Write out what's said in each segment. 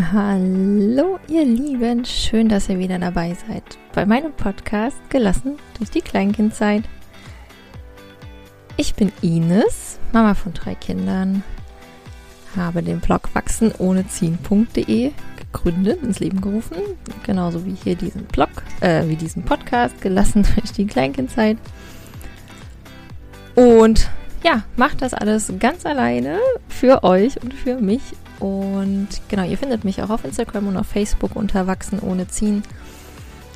Hallo ihr Lieben, schön, dass ihr wieder dabei seid bei meinem Podcast Gelassen durch die Kleinkindzeit. Ich bin Ines, Mama von drei Kindern, habe den Blog wachsenohneziehen.de gegründet, ins Leben gerufen, genauso wie hier diesen Blog, äh, wie diesen Podcast Gelassen durch die Kleinkindzeit. Und ja, macht das alles ganz alleine für euch und für mich und genau, ihr findet mich auch auf Instagram und auf Facebook unter Wachsen ohne Ziehen.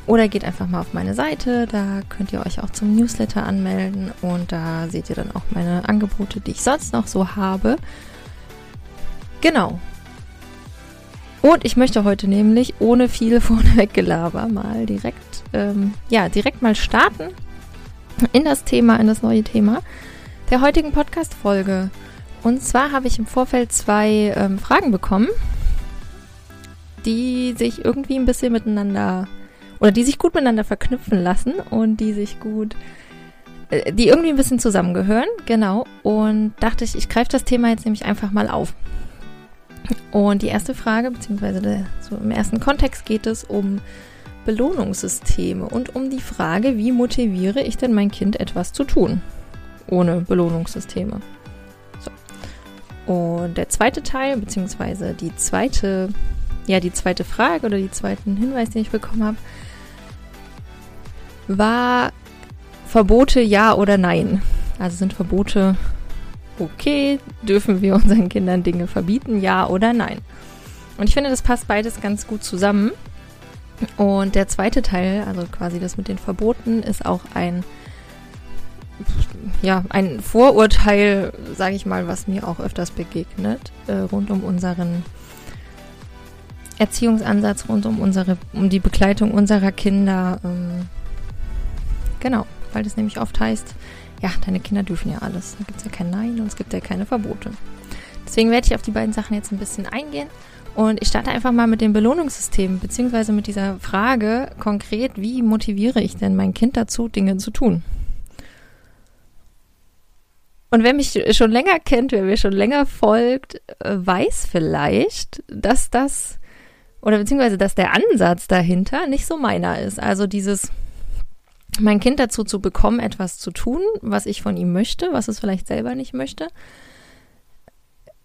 Oder geht einfach mal auf meine Seite, da könnt ihr euch auch zum Newsletter anmelden und da seht ihr dann auch meine Angebote, die ich sonst noch so habe. Genau. Und ich möchte heute nämlich ohne viel vorneweg Gelaber mal direkt, ähm, ja, direkt mal starten in das Thema, in das neue Thema der heutigen Podcast-Folge. Und zwar habe ich im Vorfeld zwei ähm, Fragen bekommen, die sich irgendwie ein bisschen miteinander oder die sich gut miteinander verknüpfen lassen und die sich gut, äh, die irgendwie ein bisschen zusammengehören, genau. Und dachte ich, ich greife das Thema jetzt nämlich einfach mal auf. Und die erste Frage, beziehungsweise der, so im ersten Kontext geht es um Belohnungssysteme und um die Frage, wie motiviere ich denn mein Kind etwas zu tun ohne Belohnungssysteme. Und der zweite Teil, beziehungsweise die zweite, ja, die zweite Frage oder die zweiten Hinweis, den ich bekommen habe, war Verbote ja oder nein. Also sind Verbote okay? Dürfen wir unseren Kindern Dinge verbieten, ja oder nein? Und ich finde, das passt beides ganz gut zusammen. Und der zweite Teil, also quasi das mit den Verboten, ist auch ein ja, ein Vorurteil, sage ich mal, was mir auch öfters begegnet, äh, rund um unseren Erziehungsansatz, rund um unsere, um die Begleitung unserer Kinder. Ähm, genau, weil das nämlich oft heißt, ja, deine Kinder dürfen ja alles. Da gibt es ja kein Nein und es gibt ja keine Verbote. Deswegen werde ich auf die beiden Sachen jetzt ein bisschen eingehen. Und ich starte einfach mal mit dem Belohnungssystem, beziehungsweise mit dieser Frage konkret, wie motiviere ich denn mein Kind dazu, Dinge zu tun? Und wer mich schon länger kennt, wer mir schon länger folgt, äh, weiß vielleicht, dass das oder beziehungsweise dass der Ansatz dahinter nicht so meiner ist. Also dieses mein Kind dazu zu bekommen, etwas zu tun, was ich von ihm möchte, was es vielleicht selber nicht möchte,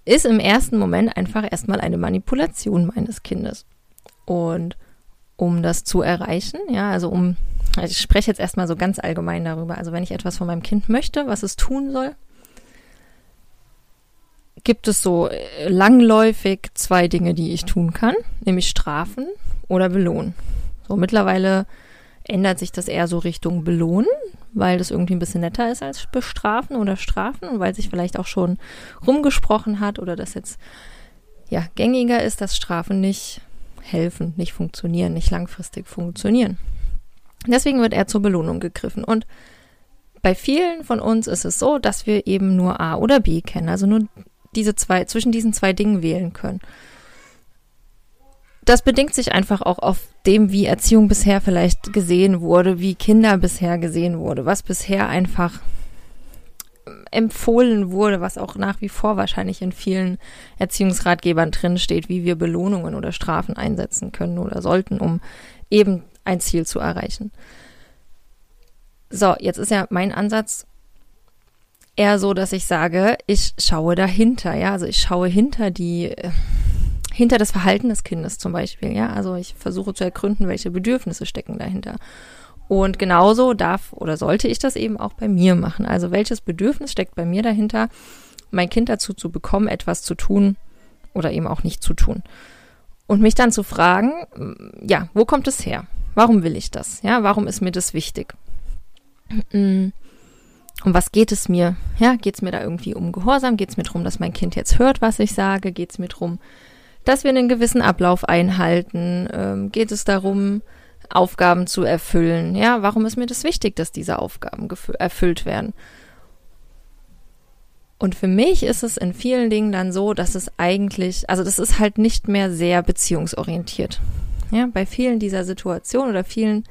ist im ersten Moment einfach erstmal eine Manipulation meines Kindes. Und um das zu erreichen, ja, also um, also ich spreche jetzt erstmal so ganz allgemein darüber, also wenn ich etwas von meinem Kind möchte, was es tun soll, gibt es so äh, langläufig zwei Dinge, die ich tun kann, nämlich strafen oder belohnen. So mittlerweile ändert sich das eher so Richtung belohnen, weil das irgendwie ein bisschen netter ist als bestrafen oder strafen und weil sich vielleicht auch schon rumgesprochen hat oder das jetzt ja gängiger ist, dass Strafen nicht helfen, nicht funktionieren, nicht langfristig funktionieren. Deswegen wird er zur Belohnung gegriffen und bei vielen von uns ist es so, dass wir eben nur A oder B kennen, also nur diese zwei, zwischen diesen zwei Dingen wählen können. Das bedingt sich einfach auch auf dem, wie Erziehung bisher vielleicht gesehen wurde, wie Kinder bisher gesehen wurde, was bisher einfach empfohlen wurde, was auch nach wie vor wahrscheinlich in vielen Erziehungsratgebern drinsteht, wie wir Belohnungen oder Strafen einsetzen können oder sollten, um eben ein Ziel zu erreichen. So, jetzt ist ja mein Ansatz, eher so, dass ich sage, ich schaue dahinter, ja, also ich schaue hinter die, äh, hinter das Verhalten des Kindes zum Beispiel, ja, also ich versuche zu ergründen, welche Bedürfnisse stecken dahinter. Und genauso darf oder sollte ich das eben auch bei mir machen. Also welches Bedürfnis steckt bei mir dahinter, mein Kind dazu zu bekommen, etwas zu tun oder eben auch nicht zu tun. Und mich dann zu fragen, ja, wo kommt es her? Warum will ich das? Ja, warum ist mir das wichtig? Um was geht es mir? Ja, geht es mir da irgendwie um Gehorsam? Geht es mir darum, dass mein Kind jetzt hört, was ich sage? Geht es mir darum, dass wir einen gewissen Ablauf einhalten? Ähm, geht es darum, Aufgaben zu erfüllen? Ja, warum ist mir das wichtig, dass diese Aufgaben erfüllt werden? Und für mich ist es in vielen Dingen dann so, dass es eigentlich, also das ist halt nicht mehr sehr beziehungsorientiert. Ja, bei vielen dieser Situationen oder vielen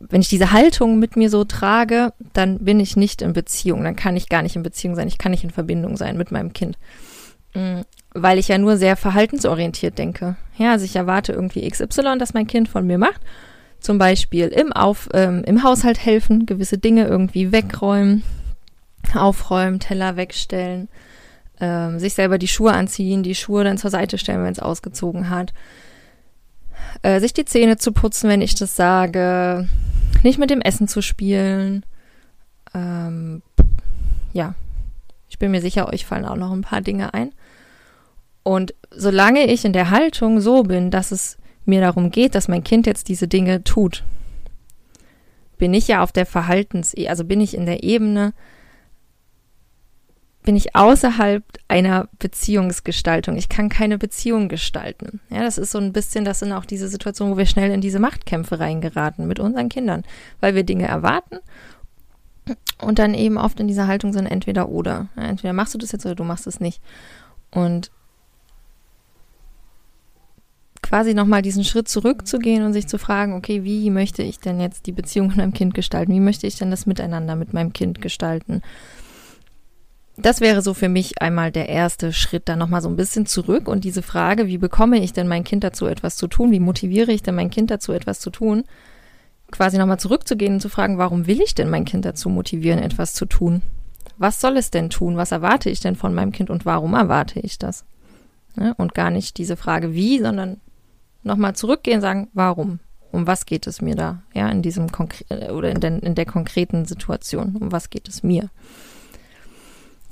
wenn ich diese Haltung mit mir so trage, dann bin ich nicht in Beziehung, dann kann ich gar nicht in Beziehung sein, ich kann nicht in Verbindung sein mit meinem Kind. Mm, weil ich ja nur sehr verhaltensorientiert denke. Ja, also ich erwarte irgendwie XY, dass mein Kind von mir macht. Zum Beispiel im, Auf, ähm, im Haushalt helfen, gewisse Dinge irgendwie wegräumen, aufräumen, Teller wegstellen, ähm, sich selber die Schuhe anziehen, die Schuhe dann zur Seite stellen, wenn es ausgezogen hat, äh, sich die Zähne zu putzen, wenn ich das sage, nicht mit dem Essen zu spielen. Ähm, ja, ich bin mir sicher, euch fallen auch noch ein paar Dinge ein. Und solange ich in der Haltung so bin, dass es mir darum geht, dass mein Kind jetzt diese Dinge tut, bin ich ja auf der Verhaltens, also bin ich in der Ebene, bin ich außerhalb einer Beziehungsgestaltung. Ich kann keine Beziehung gestalten. Ja, das ist so ein bisschen, das sind auch diese Situationen, wo wir schnell in diese Machtkämpfe reingeraten mit unseren Kindern, weil wir Dinge erwarten und dann eben oft in dieser Haltung sind entweder oder. Ja, entweder machst du das jetzt oder du machst es nicht. Und quasi nochmal diesen Schritt zurückzugehen und sich zu fragen, okay, wie möchte ich denn jetzt die Beziehung mit meinem Kind gestalten? Wie möchte ich denn das Miteinander mit meinem Kind gestalten? Das wäre so für mich einmal der erste Schritt, dann nochmal so ein bisschen zurück und diese Frage, wie bekomme ich denn mein Kind dazu, etwas zu tun? Wie motiviere ich denn mein Kind dazu, etwas zu tun? Quasi nochmal zurückzugehen und zu fragen, warum will ich denn mein Kind dazu motivieren, etwas zu tun? Was soll es denn tun? Was erwarte ich denn von meinem Kind und warum erwarte ich das? Ja, und gar nicht diese Frage wie, sondern nochmal zurückgehen und sagen, warum? Um was geht es mir da? Ja, in diesem Konkre äh, oder in, den, in der konkreten Situation. Um was geht es mir?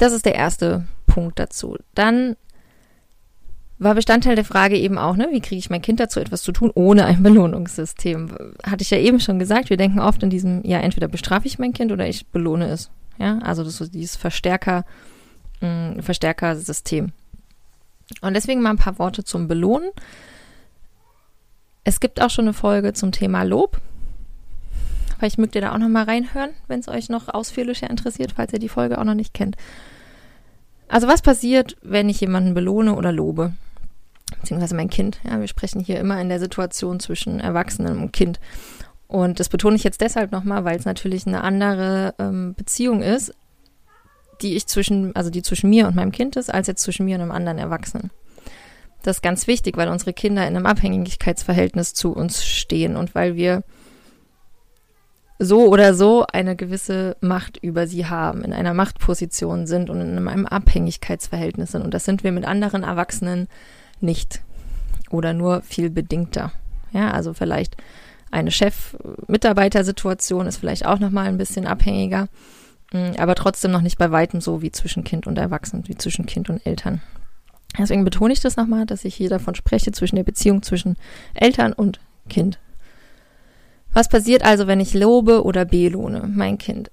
Das ist der erste Punkt dazu. Dann war Bestandteil der Frage eben auch, ne, wie kriege ich mein Kind dazu, etwas zu tun, ohne ein Belohnungssystem? Hatte ich ja eben schon gesagt, wir denken oft in diesem, ja, entweder bestrafe ich mein Kind oder ich belohne es. Ja, also das ist dieses Verstärker, mh, mm, Verstärkersystem. Und deswegen mal ein paar Worte zum Belohnen. Es gibt auch schon eine Folge zum Thema Lob. Vielleicht mögt ihr da auch noch mal reinhören, wenn es euch noch ausführlicher interessiert, falls ihr die Folge auch noch nicht kennt. Also was passiert, wenn ich jemanden belohne oder lobe? Beziehungsweise mein Kind. Ja, wir sprechen hier immer in der Situation zwischen Erwachsenen und Kind. Und das betone ich jetzt deshalb nochmal, weil es natürlich eine andere ähm, Beziehung ist, die ich zwischen, also die zwischen mir und meinem Kind ist, als jetzt zwischen mir und einem anderen Erwachsenen. Das ist ganz wichtig, weil unsere Kinder in einem Abhängigkeitsverhältnis zu uns stehen und weil wir so oder so eine gewisse Macht über sie haben, in einer Machtposition sind und in einem Abhängigkeitsverhältnis sind. Und das sind wir mit anderen Erwachsenen nicht oder nur viel bedingter. Ja, also vielleicht eine Chef-Mitarbeiter-Situation ist vielleicht auch nochmal ein bisschen abhängiger, mm, aber trotzdem noch nicht bei weitem so wie zwischen Kind und Erwachsenen, wie zwischen Kind und Eltern. Deswegen betone ich das nochmal, dass ich hier davon spreche, zwischen der Beziehung zwischen Eltern und Kind. Was passiert also, wenn ich lobe oder belohne mein Kind?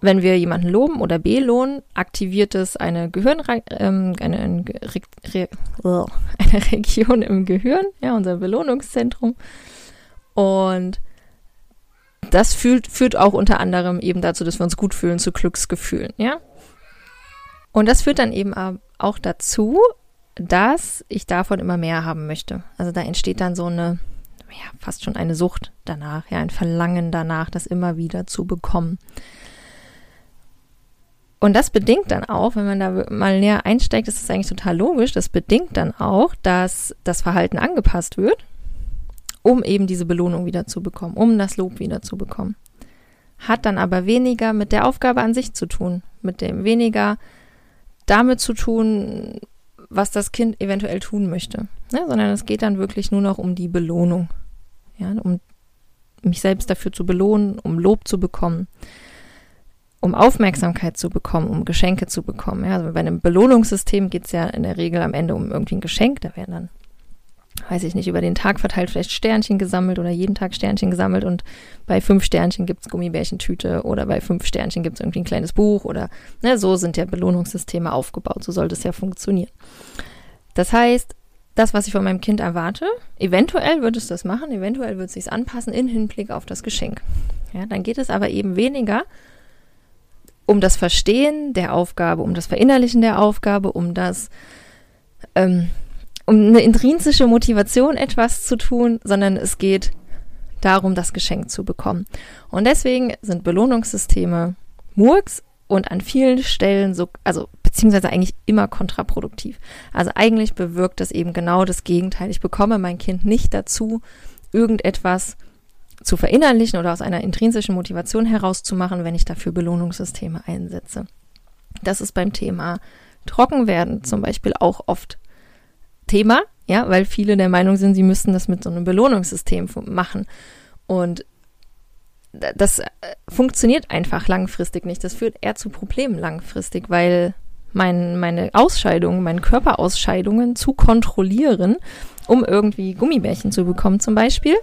Wenn wir jemanden loben oder belohnen, aktiviert es eine Gehirn, ähm, eine, eine, eine Region im Gehirn, ja, unser Belohnungszentrum. Und das fühlt, führt auch unter anderem eben dazu, dass wir uns gut fühlen, zu Glücksgefühlen, ja. Und das führt dann eben auch dazu, dass ich davon immer mehr haben möchte. Also da entsteht dann so eine, ja, fast schon eine Sucht danach, ja, ein Verlangen danach, das immer wieder zu bekommen. Und das bedingt dann auch, wenn man da mal näher einsteigt, ist das eigentlich total logisch, das bedingt dann auch, dass das Verhalten angepasst wird, um eben diese Belohnung wieder zu bekommen, um das Lob wieder zu bekommen. Hat dann aber weniger mit der Aufgabe an sich zu tun, mit dem weniger damit zu tun, was das Kind eventuell tun möchte, ne? sondern es geht dann wirklich nur noch um die Belohnung, ja, um mich selbst dafür zu belohnen, um Lob zu bekommen, um Aufmerksamkeit zu bekommen, um Geschenke zu bekommen. Ja, also bei einem Belohnungssystem geht es ja in der Regel am Ende um irgendwie ein Geschenk, da werden dann weiß ich nicht, über den Tag verteilt vielleicht Sternchen gesammelt oder jeden Tag Sternchen gesammelt und bei fünf Sternchen gibt's Gummibärchentüte oder bei fünf Sternchen gibt's irgendwie ein kleines Buch oder ne, so sind ja Belohnungssysteme aufgebaut, so sollte es ja funktionieren. Das heißt, das, was ich von meinem Kind erwarte, eventuell wird es das machen, eventuell wird es sich anpassen in Hinblick auf das Geschenk. Ja, dann geht es aber eben weniger um das Verstehen der Aufgabe, um das Verinnerlichen der Aufgabe, um das ähm, um eine intrinsische Motivation etwas zu tun, sondern es geht darum, das Geschenk zu bekommen. Und deswegen sind Belohnungssysteme Murks und an vielen Stellen so, also beziehungsweise eigentlich immer kontraproduktiv. Also eigentlich bewirkt das eben genau das Gegenteil. Ich bekomme mein Kind nicht dazu, irgendetwas zu verinnerlichen oder aus einer intrinsischen Motivation herauszumachen, wenn ich dafür Belohnungssysteme einsetze. Das ist beim Thema Trockenwerden zum Beispiel auch oft Thema, ja, weil viele der Meinung sind, sie müssten das mit so einem Belohnungssystem machen. Und das äh, funktioniert einfach langfristig nicht. Das führt eher zu Problemen langfristig, weil mein, meine Ausscheidungen, meine Körperausscheidungen zu kontrollieren, um irgendwie Gummibärchen zu bekommen zum Beispiel,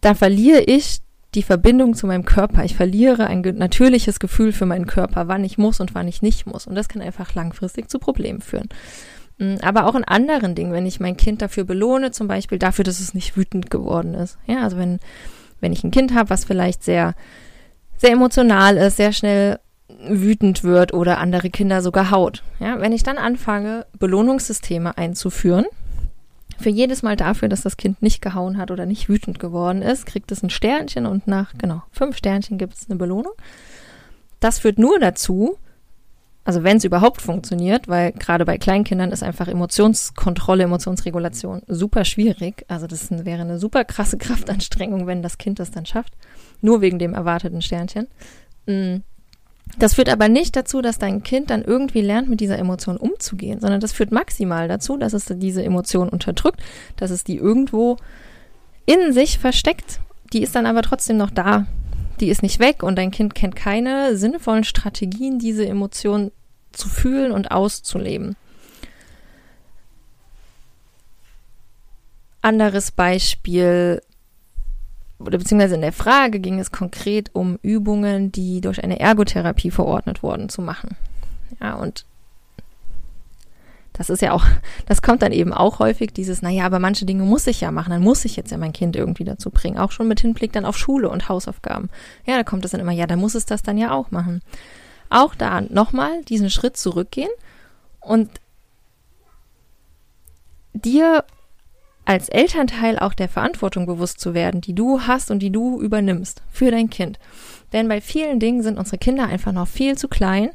da verliere ich die Verbindung zu meinem Körper. Ich verliere ein natürliches Gefühl für meinen Körper, wann ich muss und wann ich nicht muss. Und das kann einfach langfristig zu Problemen führen. Mm, aber auch in anderen Dingen, wenn ich mein Kind dafür belohne, zum Beispiel dafür, dass es nicht wütend geworden ist. Ja, also wenn, wenn ich ein Kind habe, was vielleicht sehr, sehr emotional ist, sehr schnell wütend wird oder andere Kinder sogar haut. Ja, wenn ich dann anfange, Belohnungssysteme einzuführen, für jedes Mal dafür, dass das Kind nicht gehauen hat oder nicht wütend geworden ist, kriegt es ein Sternchen und nach, genau, fünf Sternchen gibt es eine Belohnung. Das führt nur dazu, also wenn es überhaupt funktioniert, weil gerade bei Kleinkindern ist einfach Emotionskontrolle, Emotionsregulation super schwierig. Also das wäre eine super krasse Kraftanstrengung, wenn das Kind das dann schafft. Nur wegen dem erwarteten Sternchen. Mm. Das führt aber nicht dazu, dass dein Kind dann irgendwie lernt, mit dieser Emotion umzugehen, sondern das führt maximal dazu, dass es diese Emotion unterdrückt, dass es die irgendwo in sich versteckt. Die ist dann aber trotzdem noch da. Die ist nicht weg und dein Kind kennt keine sinnvollen Strategien, diese Emotion zu fühlen und auszuleben. Anderes Beispiel, oder beziehungsweise in der Frage ging es konkret um Übungen, die durch eine Ergotherapie verordnet wurden, zu machen. Ja, und das ist ja auch, das kommt dann eben auch häufig, dieses, naja, aber manche Dinge muss ich ja machen, dann muss ich jetzt ja mein Kind irgendwie dazu bringen, auch schon mit Hinblick dann auf Schule und Hausaufgaben. Ja, da kommt es dann immer, ja, dann muss es das dann ja auch machen auch da nochmal diesen Schritt zurückgehen und dir als Elternteil auch der Verantwortung bewusst zu werden, die du hast und die du übernimmst für dein Kind. Denn bei vielen Dingen sind unsere Kinder einfach noch viel zu klein,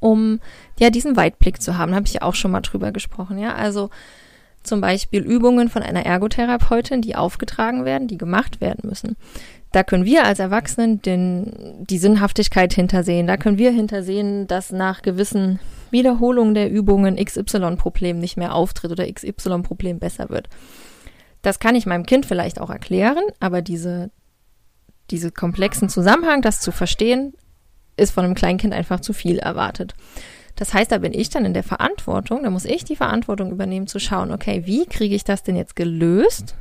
um ja diesen Weitblick zu haben. Da habe ich ja auch schon mal drüber gesprochen. Ja, also zum Beispiel Übungen von einer Ergotherapeutin, die aufgetragen werden, die gemacht werden müssen. Da können wir als Erwachsenen den, die Sinnhaftigkeit hintersehen. Da können wir hintersehen, dass nach gewissen Wiederholungen der Übungen XY-Problem nicht mehr auftritt oder XY-Problem besser wird. Das kann ich meinem Kind vielleicht auch erklären, aber diese, diese komplexen Zusammenhang, das zu verstehen, ist von einem Kleinkind einfach zu viel erwartet. Das heißt, da bin ich dann in der Verantwortung, da muss ich die Verantwortung übernehmen, zu schauen, okay, wie kriege ich das denn jetzt gelöst?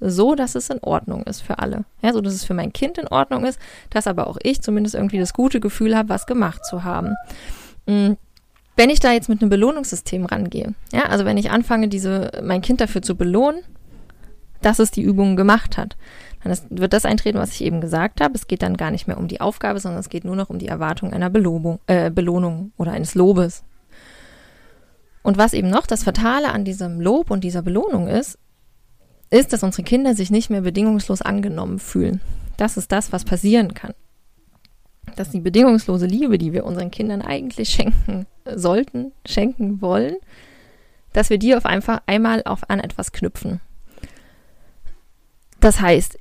so, dass es in Ordnung ist für alle. Ja, so dass es für mein Kind in Ordnung ist, dass aber auch ich zumindest irgendwie das gute Gefühl habe, was gemacht zu haben. Mhm. Wenn ich da jetzt mit einem Belohnungssystem rangehe, ja, also wenn ich anfange, diese, mein Kind dafür zu belohnen, dass es die Übungen gemacht hat, dann wird das eintreten, was ich eben gesagt habe. Es geht dann gar nicht mehr um die Aufgabe, sondern es geht nur noch um die Erwartung einer Belobung, äh, Belohnung oder eines Lobes. Und was eben noch das Fatale an diesem Lob und dieser Belohnung ist, ist, dass unsere Kinder sich nicht mehr bedingungslos angenommen fühlen. Das ist das, was passieren kann. Dass die bedingungslose Liebe, die wir unseren Kindern eigentlich schenken sollten, schenken wollen, dass wir die auf einfach einmal auf an etwas knüpfen. Das heißt,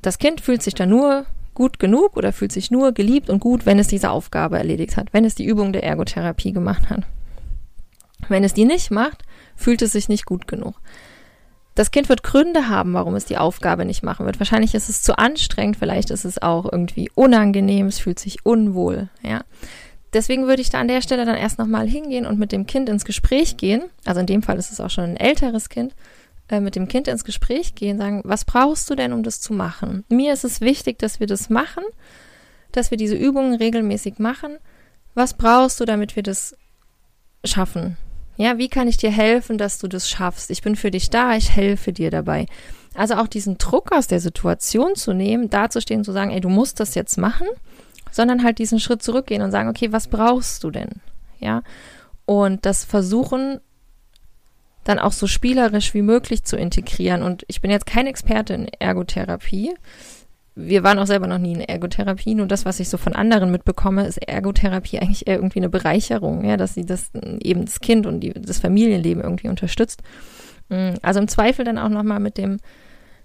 das Kind fühlt sich dann nur gut genug oder fühlt sich nur geliebt und gut, wenn es diese Aufgabe erledigt hat, wenn es die Übung der Ergotherapie gemacht hat. Wenn es die nicht macht, fühlt es sich nicht gut genug. Das Kind wird Gründe haben, warum es die Aufgabe nicht machen wird. Wahrscheinlich ist es zu anstrengend, vielleicht ist es auch irgendwie unangenehm, es fühlt sich unwohl, ja. Deswegen würde ich da an der Stelle dann erst nochmal hingehen und mit dem Kind ins Gespräch gehen. Also in dem Fall ist es auch schon ein älteres Kind. Äh, mit dem Kind ins Gespräch gehen, sagen, was brauchst du denn, um das zu machen? Mir ist es wichtig, dass wir das machen, dass wir diese Übungen regelmäßig machen. Was brauchst du, damit wir das schaffen? Ja, wie kann ich dir helfen, dass du das schaffst? Ich bin für dich da, ich helfe dir dabei. Also auch diesen Druck aus der Situation zu nehmen, dazustehen, zu sagen, ey, du musst das jetzt machen, sondern halt diesen Schritt zurückgehen und sagen, okay, was brauchst du denn? Ja, und das versuchen dann auch so spielerisch wie möglich zu integrieren. Und ich bin jetzt kein Experte in Ergotherapie. Wir waren auch selber noch nie in Ergotherapie. Nur das, was ich so von anderen mitbekomme, ist Ergotherapie eigentlich eher irgendwie eine Bereicherung, ja, dass sie das eben das Kind und die, das Familienleben irgendwie unterstützt. Mm, also im Zweifel dann auch nochmal mit dem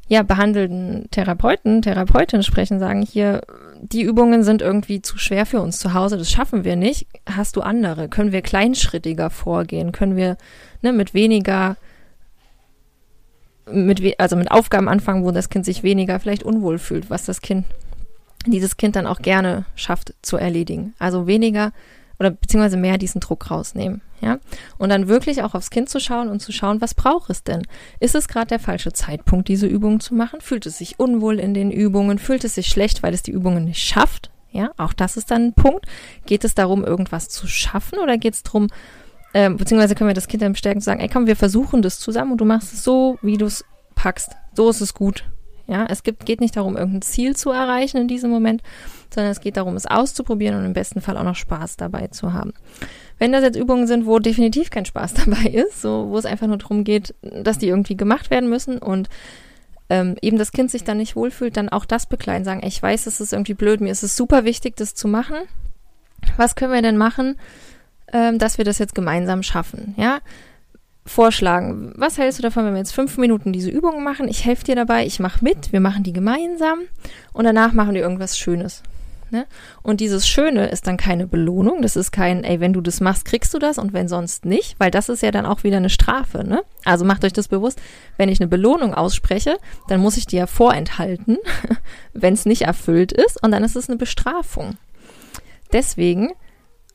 ja, behandelnden Therapeuten, Therapeutin sprechen, sagen hier, die Übungen sind irgendwie zu schwer für uns zu Hause, das schaffen wir nicht. Hast du andere? Können wir kleinschrittiger vorgehen? Können wir ne, mit weniger mit, also mit Aufgaben anfangen, wo das Kind sich weniger vielleicht unwohl fühlt, was das Kind, dieses Kind dann auch gerne schafft zu erledigen. Also weniger oder beziehungsweise mehr diesen Druck rausnehmen, ja. Und dann wirklich auch aufs Kind zu schauen und zu schauen, was braucht es denn? Ist es gerade der falsche Zeitpunkt, diese Übungen zu machen? Fühlt es sich unwohl in den Übungen? Fühlt es sich schlecht, weil es die Übungen nicht schafft? Ja, auch das ist dann ein Punkt. Geht es darum, irgendwas zu schaffen oder geht es darum, ähm, beziehungsweise können wir das Kind dann bestärken zu sagen, ey komm, wir versuchen das zusammen und du machst es so, wie du es packst. So ist es gut. Ja, es gibt, geht nicht darum, irgendein Ziel zu erreichen in diesem Moment, sondern es geht darum, es auszuprobieren und im besten Fall auch noch Spaß dabei zu haben. Wenn das jetzt Übungen sind, wo definitiv kein Spaß dabei ist, so wo es einfach nur darum geht, dass die irgendwie gemacht werden müssen und ähm, eben das Kind sich dann nicht wohlfühlt, dann auch das begleiten, sagen, ich weiß, es ist irgendwie blöd, mir ist es super wichtig, das zu machen. Was können wir denn machen? Ähm, dass wir das jetzt gemeinsam schaffen. Ja, vorschlagen. Was hältst du davon, wenn wir jetzt fünf Minuten diese Übungen machen? Ich helfe dir dabei, ich mache mit, wir machen die gemeinsam und danach machen wir irgendwas Schönes. Ne? Und dieses Schöne ist dann keine Belohnung, das ist kein, ey, wenn du das machst, kriegst du das und wenn sonst nicht, weil das ist ja dann auch wieder eine Strafe. Ne? Also macht euch das bewusst, wenn ich eine Belohnung ausspreche, dann muss ich die ja vorenthalten, wenn es nicht erfüllt ist und dann ist es eine Bestrafung. Deswegen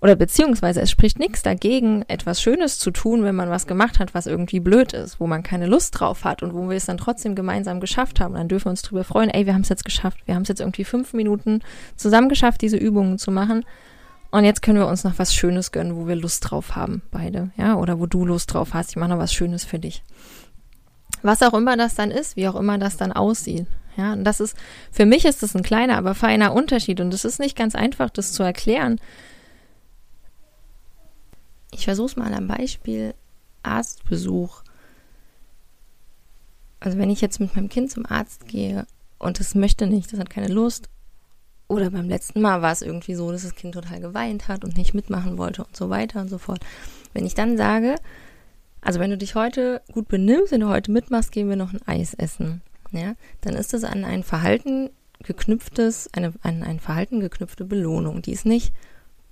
oder beziehungsweise es spricht nichts dagegen, etwas Schönes zu tun, wenn man was gemacht hat, was irgendwie blöd ist, wo man keine Lust drauf hat und wo wir es dann trotzdem gemeinsam geschafft haben. Dann dürfen wir uns drüber freuen, ey, wir haben es jetzt geschafft. Wir haben es jetzt irgendwie fünf Minuten zusammen geschafft, diese Übungen zu machen. Und jetzt können wir uns noch was Schönes gönnen, wo wir Lust drauf haben, beide, ja, oder wo du Lust drauf hast. Ich mache noch was Schönes für dich. Was auch immer das dann ist, wie auch immer das dann aussieht. Ja, und das ist, für mich ist das ein kleiner, aber feiner Unterschied und es ist nicht ganz einfach, das zu erklären, ich versuche es mal am Beispiel Arztbesuch. Also wenn ich jetzt mit meinem Kind zum Arzt gehe und es möchte nicht, das hat keine Lust, oder beim letzten Mal war es irgendwie so, dass das Kind total geweint hat und nicht mitmachen wollte und so weiter und so fort. Wenn ich dann sage, also wenn du dich heute gut benimmst, wenn du heute mitmachst, gehen wir noch ein Eis essen, ja, dann ist das an ein Verhalten geknüpftes, eine, an ein Verhalten geknüpfte Belohnung. Die ist nicht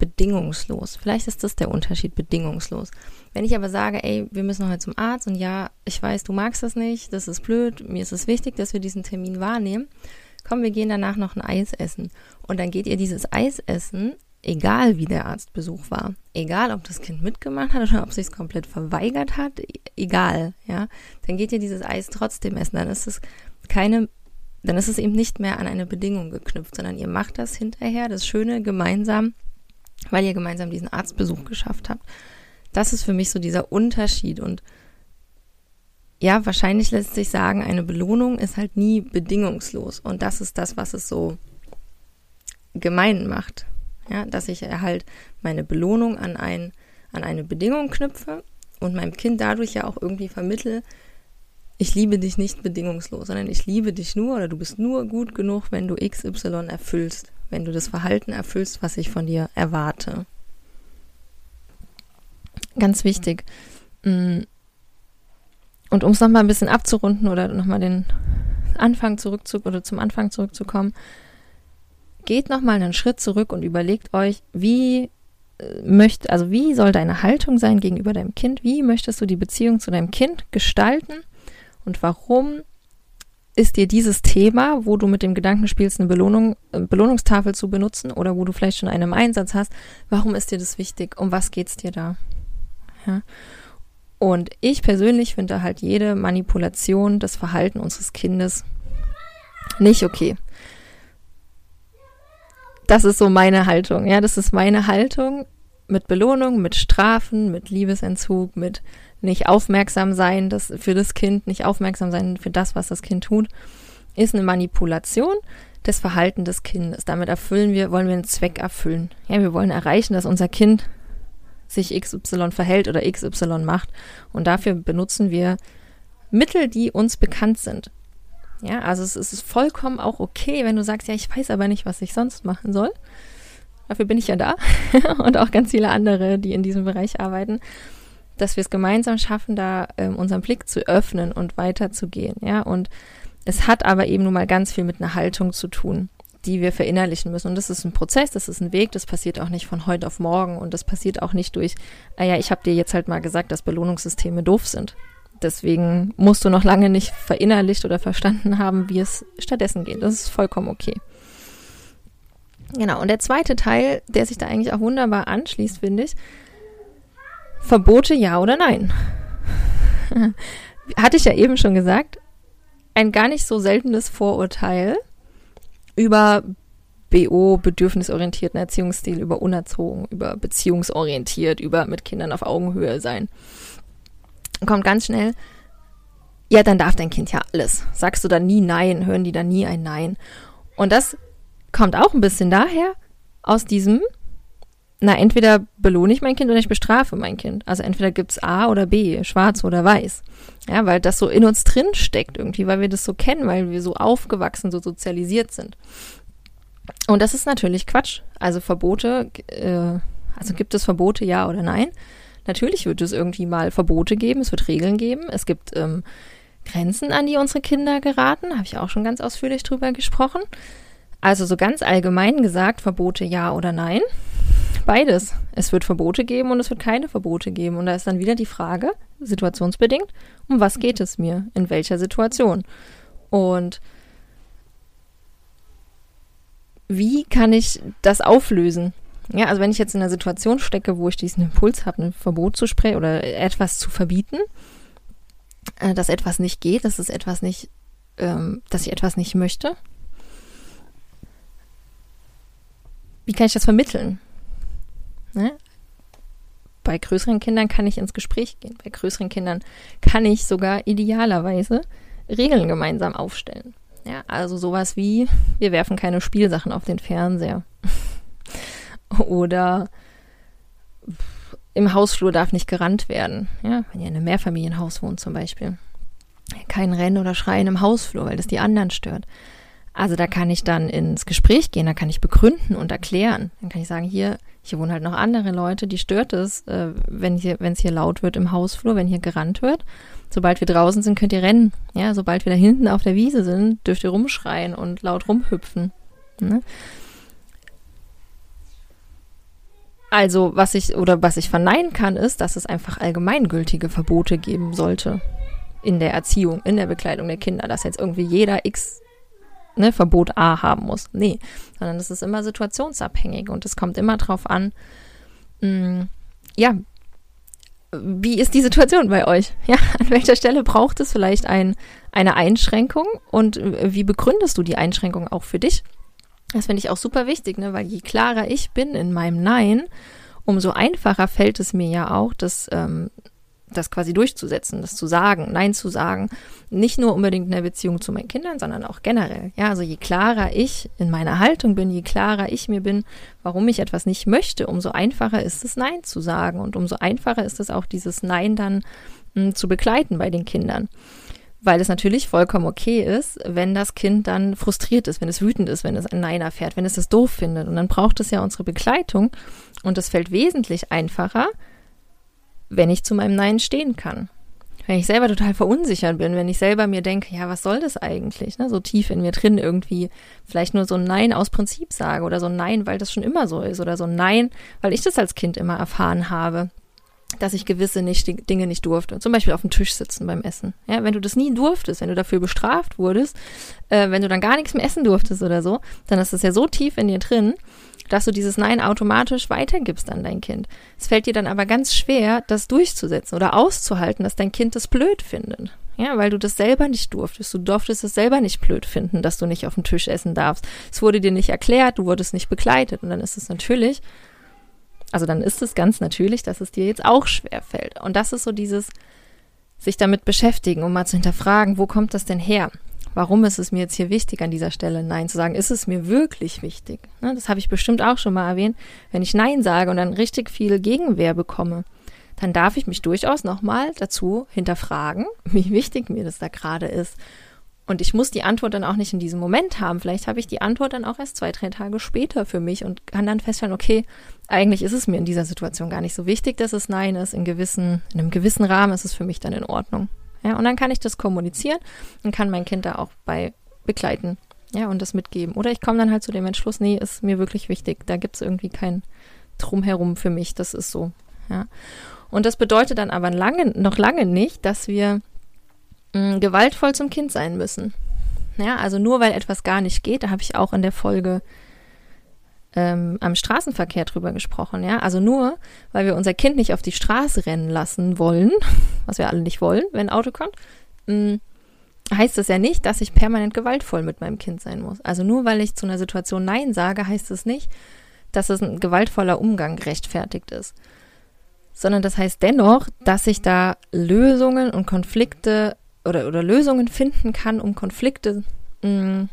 bedingungslos. Vielleicht ist das der Unterschied, bedingungslos. Wenn ich aber sage, ey, wir müssen heute zum Arzt und ja, ich weiß, du magst das nicht, das ist blöd, mir ist es wichtig, dass wir diesen Termin wahrnehmen. Komm, wir gehen danach noch ein Eis essen. Und dann geht ihr dieses Eis essen, egal wie der Arztbesuch war. Egal, ob das Kind mitgemacht hat oder ob sich es komplett verweigert hat, e-, egal, ja. Dann geht ihr dieses Eis trotzdem essen. Dann ist es keine dann ist es eben nicht mehr an eine Bedingung geknüpft, sondern ihr macht das hinterher, das Schöne gemeinsam weil ihr gemeinsam diesen Arztbesuch geschafft habt. Das ist für mich so dieser Unterschied und ja, wahrscheinlich lässt sich sagen, eine Belohnung ist halt nie bedingungslos und das ist das, was es so gemein macht. Ja, dass ich halt meine Belohnung an ein, an eine Bedingung knüpfe und meinem Kind dadurch ja auch irgendwie vermittel, ich liebe dich nicht bedingungslos, sondern ich liebe dich nur oder du bist nur gut genug, wenn du XY erfüllst wenn du das Verhalten erfüllst, was ich von dir erwarte. Ganz wichtig. Mm. Und um es nochmal ein bisschen abzurunden oder nochmal den Anfang zurückzu oder zum Anfang zurückzukommen, geht nochmal einen Schritt zurück und überlegt euch, wie äh, möchte, also wie soll deine Haltung sein gegenüber deinem Kind? Wie möchtest du die Beziehung zu deinem Kind gestalten? Und warum ist dir dieses Thema, wo du mit dem Gedanken spielst, eine Belohnung, äh, Belohnungstafel zu benutzen oder wo du vielleicht schon einen im Einsatz hast, warum ist dir das wichtig? Um was geht's dir da? Ja. Und ich persönlich finde halt jede Manipulation des Verhalten unseres Kindes nicht okay. Das ist so meine Haltung. Ja, das ist meine Haltung mit Belohnung, mit Strafen, mit Liebesentzug, mit nicht aufmerksam sein das, für das Kind, nicht aufmerksam sein für das, was das Kind tut, ist eine Manipulation des Verhaltens des Kindes. Damit erfüllen wir, wollen wir einen Zweck erfüllen. Ja, wir wollen erreichen, dass unser Kind sich XY verhält oder XY macht. Und dafür benutzen wir Mittel, die uns bekannt sind. Ja, also es ist vollkommen auch okay, wenn du sagst, ja, ich weiß aber nicht, was ich sonst machen soll. Dafür bin ich ja da und auch ganz viele andere, die in diesem Bereich arbeiten, dass wir es gemeinsam schaffen, da ähm, unseren Blick zu öffnen und weiterzugehen. Ja, und es hat aber eben nun mal ganz viel mit einer Haltung zu tun, die wir verinnerlichen müssen. Und das ist ein Prozess, das ist ein Weg, das passiert auch nicht von heute auf morgen und das passiert auch nicht durch, ah ja, ich habe dir jetzt halt mal gesagt, dass Belohnungssysteme doof sind. Deswegen musst du noch lange nicht verinnerlicht oder verstanden haben, wie es stattdessen geht. Das ist vollkommen okay. Genau, und der zweite Teil, der sich da eigentlich auch wunderbar anschließt, finde ich, Verbote ja oder nein. Hatte ich ja eben schon gesagt, ein gar nicht so seltenes Vorurteil über BO, bedürfnisorientierten Erziehungsstil, über unerzogen, über beziehungsorientiert, über mit Kindern auf Augenhöhe sein kommt ganz schnell, ja, dann darf dein Kind ja alles. Sagst du dann nie Nein, hören die dann nie ein Nein. Und das kommt auch ein bisschen daher, aus diesem, na, entweder belohne ich mein Kind oder ich bestrafe mein Kind. Also entweder gibt's A oder B, schwarz oder weiß. Ja, weil das so in uns drin steckt irgendwie, weil wir das so kennen, weil wir so aufgewachsen, so sozialisiert sind. Und das ist natürlich Quatsch. Also Verbote, äh, also gibt es Verbote, ja oder nein? Natürlich wird es irgendwie mal Verbote geben, es wird Regeln geben, es gibt ähm, Grenzen, an die unsere Kinder geraten, habe ich auch schon ganz ausführlich drüber gesprochen. Also so ganz allgemein gesagt, Verbote ja oder nein. Beides. Es wird Verbote geben und es wird keine Verbote geben. Und da ist dann wieder die Frage, situationsbedingt, um was geht es mir? In welcher Situation? Und wie kann ich das auflösen? Ja, also wenn ich jetzt in einer Situation stecke, wo ich diesen Impuls habe, ein Verbot zu sprechen oder etwas zu verbieten, äh, dass etwas nicht geht, dass es etwas nicht, ähm, dass ich etwas nicht möchte, wie kann ich das vermitteln? Ne? Bei größeren Kindern kann ich ins Gespräch gehen. Bei größeren Kindern kann ich sogar idealerweise Regeln gemeinsam aufstellen. Ja, also sowas wie, wir werfen keine Spielsachen auf den Fernseher. Oder im Hausflur darf nicht gerannt werden. Ja, wenn ihr in einem Mehrfamilienhaus wohnt zum Beispiel. Kein Rennen oder Schreien im Hausflur, weil das die anderen stört. Also da kann ich dann ins Gespräch gehen, da kann ich begründen und erklären. Dann kann ich sagen, hier, hier wohnen halt noch andere Leute, die stört es, äh, wenn hier, wenn es hier laut wird im Hausflur, wenn hier gerannt wird. Sobald wir draußen sind, könnt ihr rennen. Ja, sobald wir da hinten auf der Wiese sind, dürft ihr rumschreien und laut rumhüpfen. Ne? Also, was ich oder was ich verneinen kann, ist, dass es einfach allgemeingültige Verbote geben sollte in der Erziehung, in der Bekleidung der Kinder, dass jetzt irgendwie jeder X ne, Verbot A haben muss. Nee, sondern es ist immer situationsabhängig und es kommt immer drauf an, mh, mm, ja, wie ist die Situation bei euch? Ja, an welcher Stelle braucht es vielleicht ein, eine Einschränkung und wie begründest du die Einschränkung auch für dich? Das finde ich auch super wichtig, ne? weil je klarer ich bin in meinem Nein, umso einfacher fällt es mir ja auch, das, ähm, das quasi durchzusetzen, das zu sagen, Nein zu sagen. Nicht nur unbedingt in der Beziehung zu meinen Kindern, sondern auch generell. Ja, also je klarer ich in meiner Haltung bin, je klarer ich mir bin, warum ich etwas nicht möchte, umso einfacher ist es, Nein zu sagen. Und umso einfacher ist es auch, dieses Nein dann mh, hm, zu begleiten bei den Kindern weil es natürlich vollkommen okay ist, wenn das Kind dann frustriert ist, wenn es wütend ist, wenn es ein Nein erfährt, wenn es es doof findet. Und dann braucht es ja unsere Begleitung. Und es fällt wesentlich einfacher, wenn ich zu meinem Nein stehen kann. Wenn ich selber total verunsichert bin, wenn ich selber mir denke, ja, was soll das eigentlich? Ne? So tief in mir drin irgendwie vielleicht nur so ein Nein aus Prinzip sage oder so ein Nein, weil das schon immer so ist oder so ein Nein, weil ich das als Kind immer erfahren habe dass ich gewisse nicht, Dinge nicht durfte. Zum Beispiel auf dem Tisch sitzen beim Essen. Ja, wenn du das nie durftest, wenn du dafür bestraft wurdest, äh, wenn du dann gar nichts mehr essen durftest oder so, dann ist das ja so tief in dir drin, dass du dieses Nein automatisch weitergibst an dein Kind. Es fällt dir dann aber ganz schwer, das durchzusetzen oder auszuhalten, dass dein Kind das blöd findet. Ja, weil du das selber nicht durftest. Du durftest es selber nicht blöd finden, dass du nicht auf dem Tisch essen darfst. Es wurde dir nicht erklärt, du wurdest nicht begleitet. Und dann ist es natürlich also dann ist es ganz natürlich, dass es dir jetzt auch schwer fällt. Und das ist so dieses sich damit beschäftigen, um mal zu hinterfragen, wo kommt das denn her? Warum ist es mir jetzt hier wichtig, an dieser Stelle Nein zu sagen? Ist es mir wirklich wichtig? Ne, das habe ich bestimmt auch schon mal erwähnt. Wenn ich Nein sage und dann richtig viel Gegenwehr bekomme, dann darf ich mich durchaus nochmal dazu hinterfragen, wie wichtig mir das da gerade ist. Und ich muss die Antwort dann auch nicht in diesem Moment haben. Vielleicht habe ich die Antwort dann auch erst zwei, drei Tage später für mich und kann dann feststellen, okay, eigentlich ist es mir in dieser Situation gar nicht so wichtig, dass es Nein ist. In, gewissen, in einem gewissen Rahmen ist es für mich dann in Ordnung. Ja, und dann kann ich das kommunizieren und kann mein Kind da auch bei begleiten. Ja, und das mitgeben. Oder ich komme dann halt zu dem Entschluss, nee, ist mir wirklich wichtig. Da gibt es irgendwie kein Drumherum für mich. Das ist so. Ja. Und das bedeutet dann aber lange, noch lange nicht, dass wir mh, mm, gewaltvoll zum Kind sein müssen. Ja, also nur weil etwas gar nicht geht, da habe ich auch in der Folge ähm, am Straßenverkehr drüber gesprochen, ja. Also nur, weil wir unser Kind nicht auf die Straße rennen lassen wollen, was wir alle nicht wollen, wenn ein Auto kommt, mm, heißt das ja nicht, dass ich permanent gewaltvoll mit meinem Kind sein muss. Also nur weil ich zu einer Situation Nein sage, heißt es das nicht, dass es ein gewaltvoller Umgang gerechtfertigt ist. Sondern das heißt dennoch, dass ich da Lösungen und Konflikte oder, oder Lösungen finden kann, um Konflikte, mh, mm,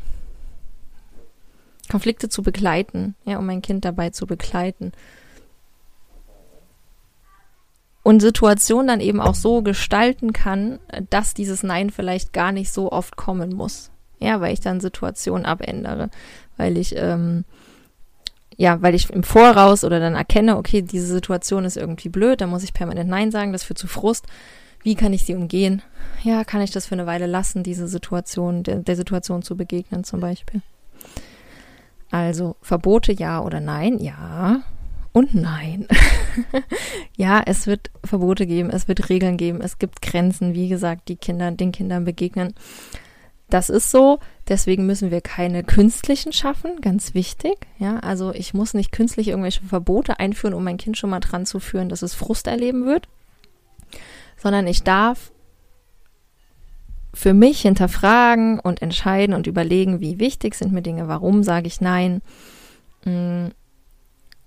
Konflikte zu begleiten, ja, um mein Kind dabei zu begleiten. Und Situationen dann eben auch so gestalten kann, dass dieses Nein vielleicht gar nicht so oft kommen muss. Ja, weil ich dann Situationen abändere, weil ich ähm, ja, weil ich im Voraus oder dann erkenne, okay, diese Situation ist irgendwie blöd, da muss ich permanent Nein sagen, das führt zu Frust. Wie kann ich sie umgehen? Ja, kann ich das für eine Weile lassen, diese Situation, der, der Situation zu begegnen zum Beispiel. Also Verbote ja oder nein? Ja und nein. ja, es wird Verbote geben, es wird Regeln geben, es gibt Grenzen, wie gesagt, die Kinder den Kindern begegnen. Das ist so, deswegen müssen wir keine künstlichen schaffen, ganz wichtig. Ja, also ich muss nicht künstlich irgendwelche Verbote einführen, um mein Kind schon mal dran zu führen, dass es Frust erleben wird sondern ich darf für mich hinterfragen und entscheiden und überlegen, wie wichtig sind mir Dinge, warum sage ich nein. Mm,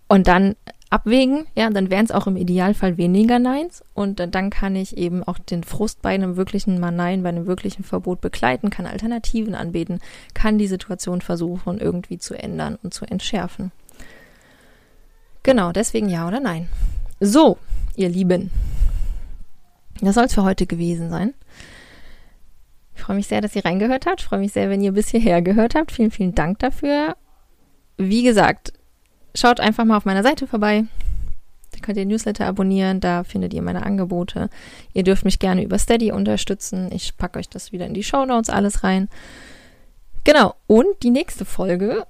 und dann abwägen, ja, dann wären es auch im Idealfall weniger Neins und dann kann ich eben auch den Frust bei einem wirklichen Mal Nein, bei einem wirklichen Verbot begleiten, kann Alternativen anbieten, kann die Situation versuchen irgendwie zu ändern und zu entschärfen. Genau, deswegen ja oder nein. So, ihr Lieben, das soll es für heute gewesen sein. Ich freue mich sehr, dass ihr reingehört habt. Ich freue mich sehr, wenn ihr bis hierher gehört habt. Vielen, vielen Dank dafür. Wie gesagt, schaut einfach mal auf meiner Seite vorbei. Da könnt ihr Newsletter abonnieren, da findet ihr meine Angebote. Ihr dürft mich gerne über Steady unterstützen. Ich packe euch das wieder in die Show Notes alles rein. Genau, und die nächste Folge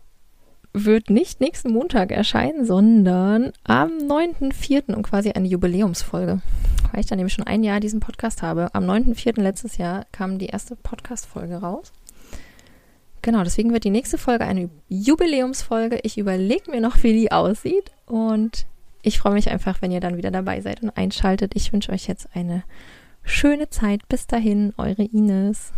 wird nicht nächsten Montag erscheinen, sondern am 9.4. und quasi eine Jubiläumsfolge. Weil ich dann nämlich schon ein Jahr diesen Podcast habe. Am 9.4. letztes Jahr kam die erste Podcast-Folge raus. Genau, deswegen wird die nächste Folge eine Jubiläumsfolge. Ich überlege mir noch, wie die aussieht. Und ich freue mich einfach, wenn ihr dann wieder dabei seid und einschaltet. Ich wünsche euch jetzt eine schöne Zeit. Bis dahin, eure Ines.